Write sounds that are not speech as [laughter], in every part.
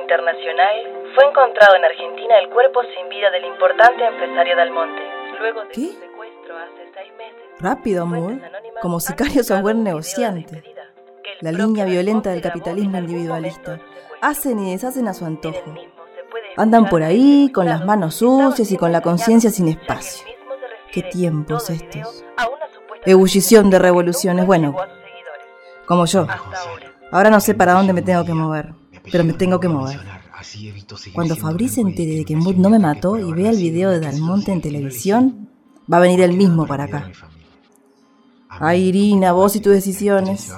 internacional, fue encontrado en Argentina el cuerpo sin vida del importante empresario Dalmonte. Luego de ¿Qué? su secuestro hace seis meses. Rápido, amor. Como sicario sos buen negociante. La línea violenta del capitalismo individualista. Hacen y deshacen a su antojo. Andan por ahí con las manos sucias y con la conciencia sin espacio. Qué tiempos estos. Ebullición de revoluciones, bueno, como yo. Ahora no sé para dónde me tengo que mover, pero me tengo que mover. Cuando Fabrice entere de que Mood no me mató y vea el video de Dalmonte en televisión, va a venir él mismo para acá. Ay, Irina, vos y tus decisiones.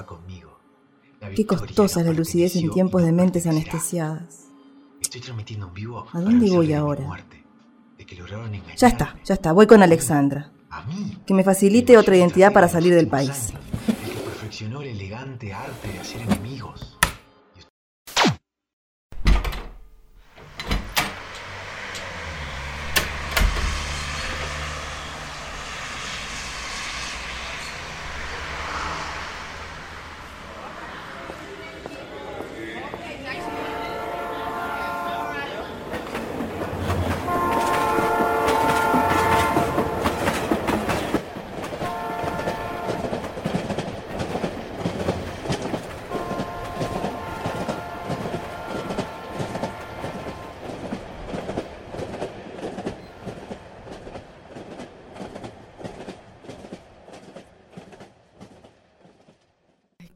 Qué costosa es la lucidez en tiempos de mentes anestesiadas. ¿A dónde voy ahora? Ya está, ya está, voy con Alexandra. Que me facilite otra identidad para salir del país. El que perfeccionó el elegante arte de hacer enemigos. Ay,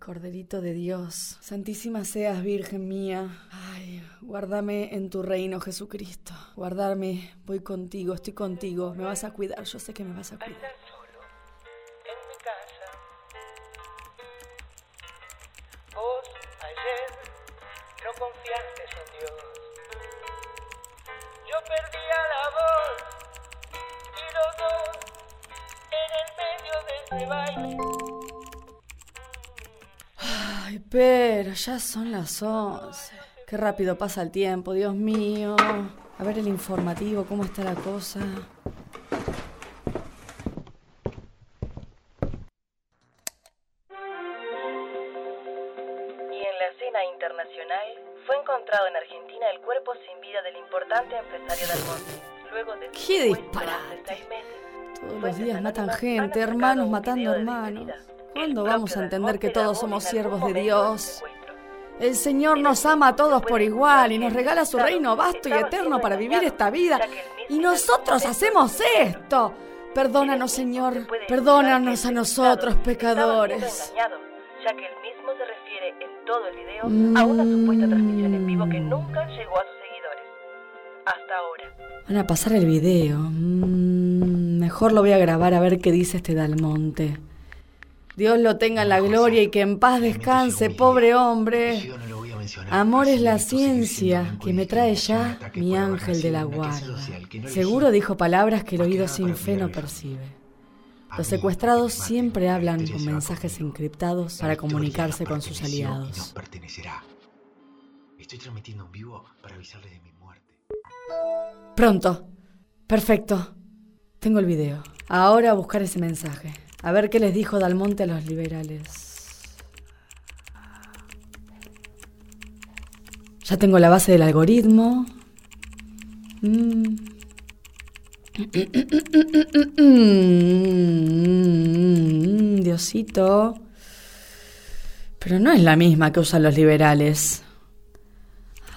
Corderito de Dios, Santísima seas, Virgen mía. Ay, guárdame en tu reino, Jesucristo. Guardarme, voy contigo, estoy contigo. Me vas a cuidar, yo sé que me vas a cuidar. En mi casa. Vos ayer no confiaste en Dios. Yo perdía la voz y los dos en el medio de baile. Ay, pero ya son las 11. Qué rápido pasa el tiempo, Dios mío. A ver el informativo, cómo está la cosa. Y en la escena internacional fue encontrado en Argentina el cuerpo sin vida del importante empresario Dalmonte. Luego de ¡Qué disparate! meses. Todos los días matan gente, hermanos matando hermanos. ¿Cuándo vamos a entender que todos somos siervos de Dios? El Señor nos ama a todos por igual y nos regala su reino vasto y eterno para vivir esta vida. Y nosotros hacemos esto. Perdónanos, Señor. Perdónanos a nosotros, pecadores. ya que él mismo se refiere en todo el video a una supuesta transmisión en vivo que nunca llegó a sus seguidores. Hasta ahora. Van a pasar el video. Mm, mejor lo voy a grabar a ver qué dice este Dalmonte. Dios lo tenga en la gloria y que en paz descanse, pobre hombre. Amor es la ciencia que me trae ya mi ángel de la guarda. Seguro dijo palabras que el oído sin fe no percibe. Los secuestrados siempre hablan con mensajes encriptados para comunicarse con sus aliados. Estoy transmitiendo en vivo para avisarles de mi muerte. Pronto. Perfecto. Tengo el video. Ahora a buscar ese mensaje. A ver qué les dijo Dalmonte a los liberales. Ya tengo la base del algoritmo. Mm. [coughs] Diosito. Pero no es la misma que usan los liberales.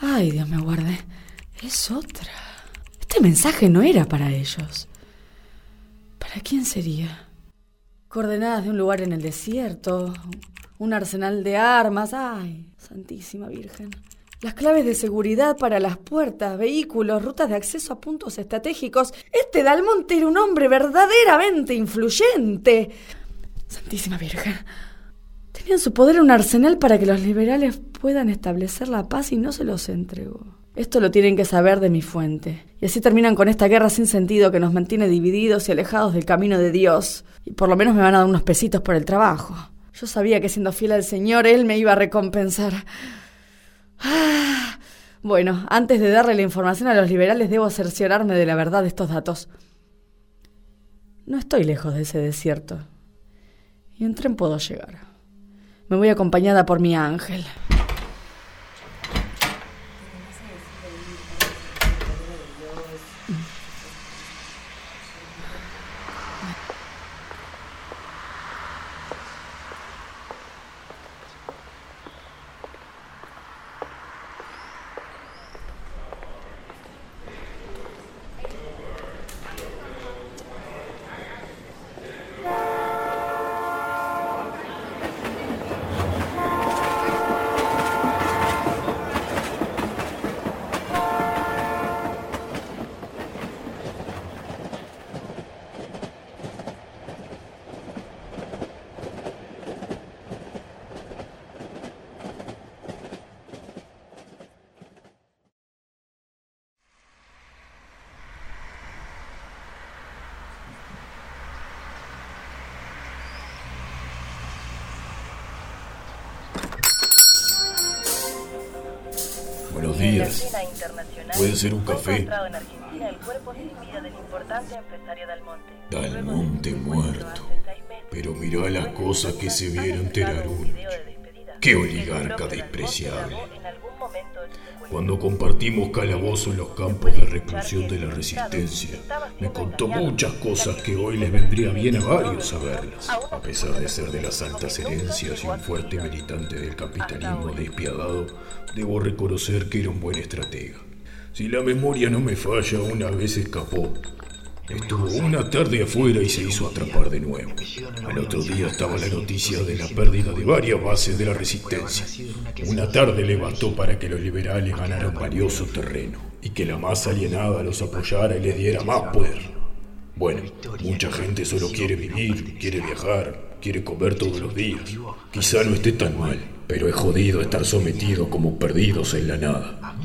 Ay, Dios me guarde. Es otra. Este mensaje no era para ellos. ¿Para quién sería? Coordenadas de un lugar en el desierto, un arsenal de armas. Ay, Santísima Virgen. Las claves de seguridad para las puertas, vehículos, rutas de acceso a puntos estratégicos. Este Dalmonte era un hombre verdaderamente influyente. Santísima Virgen. Tenía en su poder un arsenal para que los liberales puedan establecer la paz y no se los entregó. Esto lo tienen que saber de mi fuente. Y así terminan con esta guerra sin sentido que nos mantiene divididos y alejados del camino de Dios. Y por lo menos me van a dar unos pesitos por el trabajo. Yo sabía que siendo fiel al Señor, Él me iba a recompensar. [sighs] Bueno, antes de darle la información a los liberales, debo cerciorarme de la verdad de estos datos. No estoy lejos de ese desierto. Y en tren puedo llegar. Me voy acompañada por mi ángel. Días. ¿Puede ser un café? Dalmonte muerto. Pero mirá las cosas que se vieron Teraruno. ¡Qué oligarca despreciable! Cuando compartimos calabozo en los campos de reclusión de la resistencia, me contó muchas cosas que hoy les vendría bien a varios saberlas. A pesar de ser de las altas herencias y un fuerte militante del capitalismo despiadado, debo reconocer que era un buen estratega. Si la memoria no me falla, una vez escapó, Estuvo una tarde afuera y se hizo atrapar de nuevo. Al otro día estaba la noticia de la pérdida de varias bases de la resistencia. Una tarde le bastó para que los liberales ganaran valioso terreno y que la masa alienada los apoyara y les diera más poder. Bueno, mucha gente solo quiere vivir, quiere viajar, quiere comer todos los días. Quizá no esté tan mal, pero es jodido estar sometido como perdidos en la nada.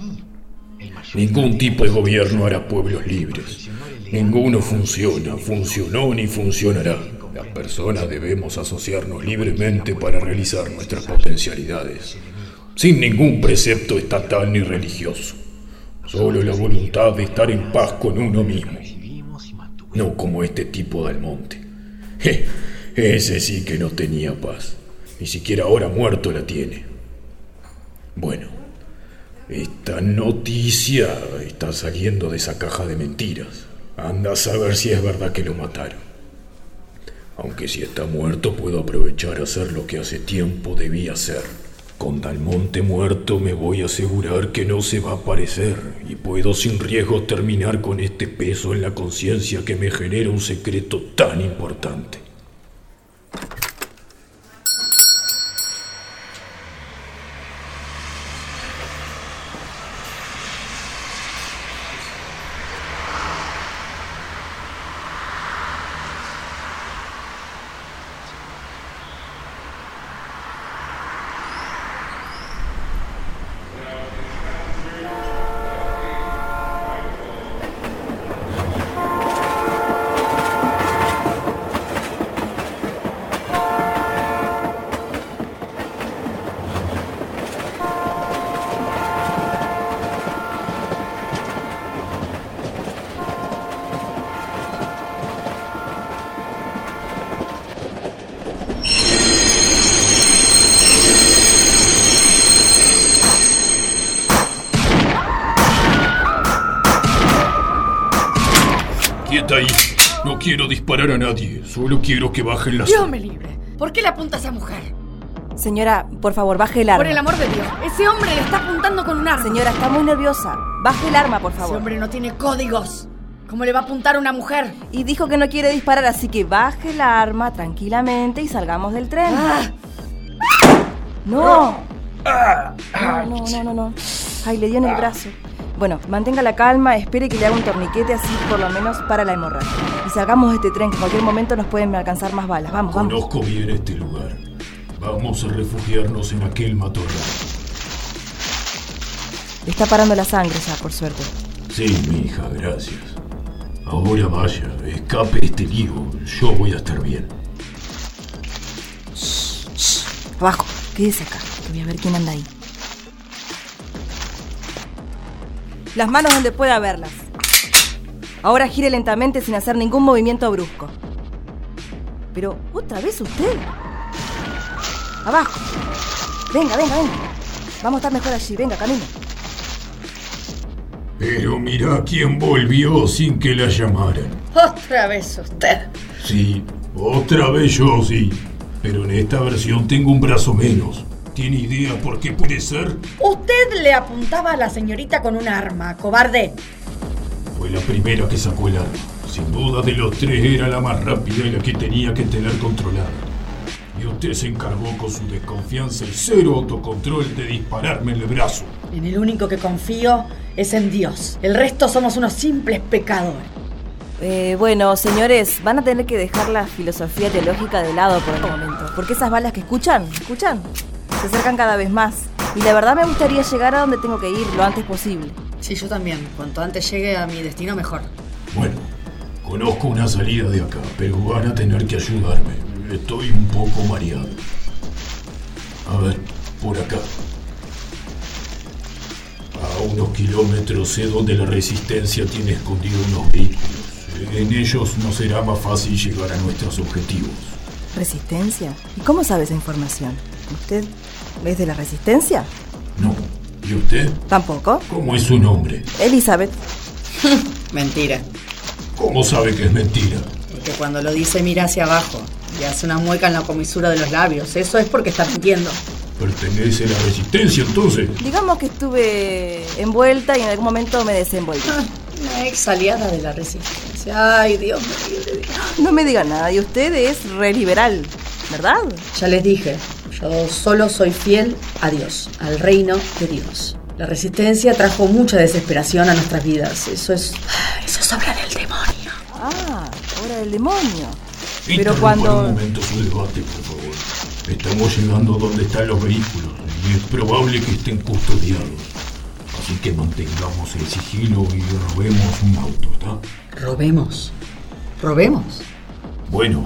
Ningún tipo de gobierno hará pueblos libres. Ninguno funciona, funcionó ni funcionará. Las personas debemos asociarnos libremente para realizar nuestras potencialidades, sin ningún precepto estatal ni religioso. Solo la voluntad de estar en paz con uno mismo. No como este tipo del monte. ese sí que no tenía paz. Ni siquiera ahora muerto la tiene. Bueno, esta noticia está saliendo de esa caja de mentiras. Anda a saber si es verdad que lo mataron. Aunque si está muerto puedo aprovechar a hacer lo que hace tiempo debía hacer. Con Dalmonte muerto me voy a asegurar que no se va a aparecer y puedo sin riesgo terminar con este peso en la conciencia que me genera un secreto tan importante. No quiero disparar a nadie, solo quiero que bajen las... Dios me libre. ¿Por qué le apunta a esa mujer? Señora, por favor, baje el arma. Por el amor de Dios, ese hombre le está apuntando con un arma. Señora, está muy nerviosa. Baje el arma, por favor. Ese hombre no tiene códigos. ¿Cómo le va a apuntar a una mujer? Y dijo que no quiere disparar, así que baje el arma tranquilamente y salgamos del tren. Ah. No. No, no, no, no, no. Ay, le dio en el brazo. Bueno, mantenga la calma, espere que le haga un torniquete así por lo menos para la hemorragia. Y salgamos de este tren que en cualquier momento nos pueden alcanzar más balas. Vamos, vamos. Conozco bien este lugar. Vamos a refugiarnos en aquel matorral. está parando la sangre ya, por suerte. Sí, mi hija, gracias. Ahora vaya, escape este lío. Yo voy a estar bien. Abajo, quédese acá. voy a ver quién anda ahí. Las manos donde pueda verlas. Ahora gire lentamente sin hacer ningún movimiento brusco. Pero, ¿otra vez usted? Abajo. Venga, venga, venga. Vamos a estar mejor allí. Venga, camino. Pero mira quién volvió sin que la llamaran. Otra vez usted. Sí, otra vez yo, sí. Pero en esta versión tengo un brazo menos. ¿Tiene idea por qué puede ser? Usted le apuntaba a la señorita con un arma, cobarde. Fue la primera que sacó el arma. Sin duda de los tres era la más rápida y la que tenía que tener controlada. Y usted se encargó con su desconfianza y cero autocontrol de dispararme en el brazo. En el único que confío es en Dios. El resto somos unos simples pecadores. Eh, bueno, señores, van a tener que dejar la filosofía teológica de lado por el momento. Porque esas balas que escuchan, escuchan, se acercan cada vez más. Y la verdad me gustaría llegar a donde tengo que ir lo antes posible. Sí, yo también. Cuanto antes llegue a mi destino, mejor. Bueno, conozco una salida de acá, pero van a tener que ayudarme. Estoy un poco mareado. A ver, por acá. unos kilómetros sé donde la resistencia tiene escondido unos vehículos. En ellos no será más fácil llegar a nuestros objetivos. ¿Resistencia? ¿Y cómo sabe esa información? ¿Usted es de la resistencia? No. ¿Y usted? Tampoco. ¿Cómo es su nombre? Elizabeth. [laughs] Mentira. ¿Cómo sabe que es mentira? Porque cuando lo dice mira hacia abajo y hace una mueca en la comisura de los labios. Eso es porque está mintiendo. ¿Pertenece a la resistencia entonces? Digamos que estuve envuelta y en algún momento me desenvolví. Ah, una ex aliada de la resistencia. Ay, Dios mío. No me diga nada. Y usted es re liberal, ¿verdad? Ya les dije, yo solo soy fiel a Dios, al reino de Dios. La resistencia trajo mucha desesperación a nuestras vidas. Eso es. Eso es obra del demonio. Ah, obra del demonio. Pero cuando. un momento su debate, por favor. Estamos llegando donde están los vehículos y es probable que estén custodiados. Así que mantengamos el sigilo y robemos un auto, ¿está? ¿Robemos? ¿Robemos? Bueno,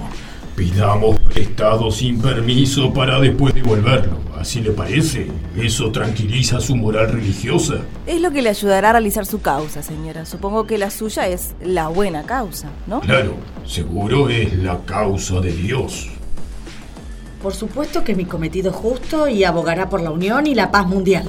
pidamos prestado sin permiso para después devolverlo. ¿Así le parece? ¿Eso tranquiliza su moral religiosa? Es lo que le ayudará a realizar su causa, señora. Supongo que la suya es la buena causa, ¿no? Claro, seguro es la causa de Dios. Por supuesto que mi cometido es justo y abogará por la unión y la paz mundial.